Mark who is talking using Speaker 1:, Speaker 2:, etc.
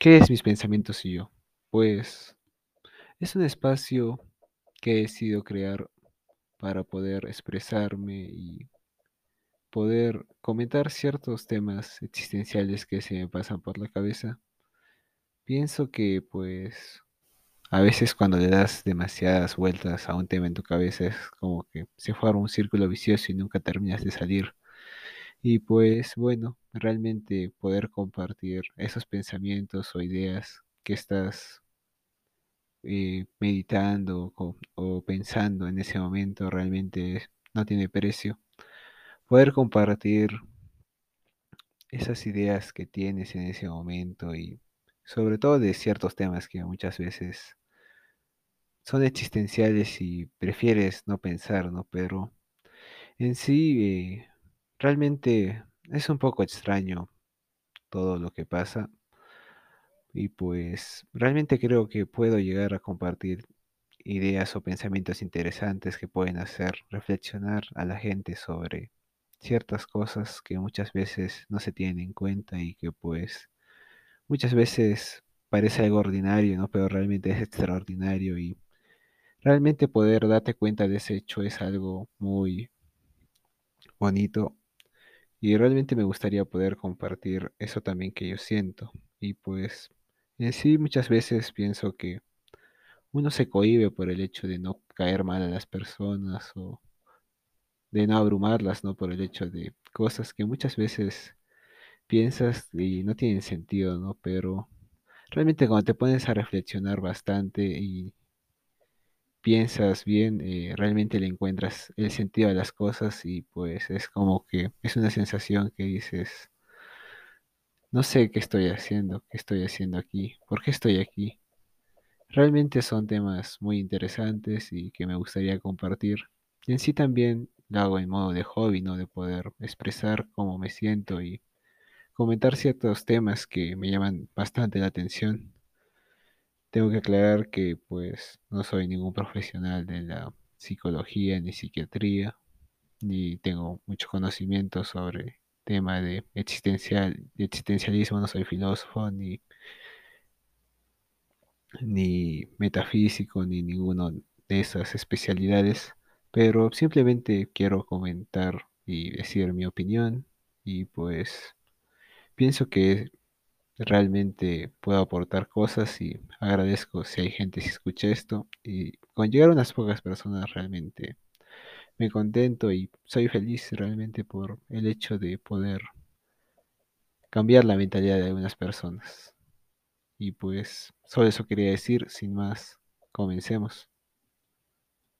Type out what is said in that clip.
Speaker 1: ¿Qué es mis pensamientos y yo? Pues es un espacio que he decidido crear para poder expresarme y poder comentar ciertos temas existenciales que se me pasan por la cabeza. Pienso que pues a veces cuando le das demasiadas vueltas a un tema en tu cabeza es como que se forma un círculo vicioso y nunca terminas de salir. Y pues bueno, realmente poder compartir esos pensamientos o ideas que estás eh, meditando o, pensando en ese momento realmente no tiene precio. Poder compartir esas ideas que tienes en ese momento y sobre todo de ciertos temas que muchas veces son existenciales y prefieres no pensar, ¿no? Pero en sí, eh, realmente es un poco extraño todo lo que pasa y pues realmente creo que puedo llegar a compartir ideas o pensamientos interesantes que pueden hacer reflexionar a la gente sobre ciertas cosas que muchas veces no se tienen en cuenta y que pues muchas veces parece algo ordinario, ¿no? Pero realmente es extraordinario y realmente poder darte cuenta de ese hecho es algo muy bonito y realmente me gustaría poder compartir eso también que yo siento y pues en sí muchas veces pienso que uno se cohíbe por el hecho de no caer mal a las personas o de no abrumarlas, ¿no? Por el hecho de cosas que muchas veces piensas y no tienen sentido, ¿no? Pero realmente cuando te pones a reflexionar bastante y piensas bien, eh, realmente le encuentras el sentido a las cosas y pues es como que es una sensación que dices, no sé qué estoy haciendo, qué estoy haciendo aquí, por qué estoy aquí. Realmente son temas muy interesantes y que me gustaría compartir. Y en sí también lo hago en modo de hobby, ¿no? De poder expresar cómo me siento y comentar ciertos temas que me llaman bastante la atención. Tengo que aclarar que pues no soy ningún profesional de la psicología ni psiquiatría, ni tengo mucho conocimiento sobre tema de existencial, existencialismo, no soy filósofo ni ni metafísico, ni ninguno de esas especialidades, pero simplemente quiero comentar y decir mi opinión y pues pienso que realmente puedo aportar cosas y agradezco si hay gente que escucha esto y con llegar a unas pocas personas realmente me contento y soy feliz realmente por el hecho de poder cambiar la mentalidad de algunas personas. Y pues solo eso quería decir, sin más, comencemos.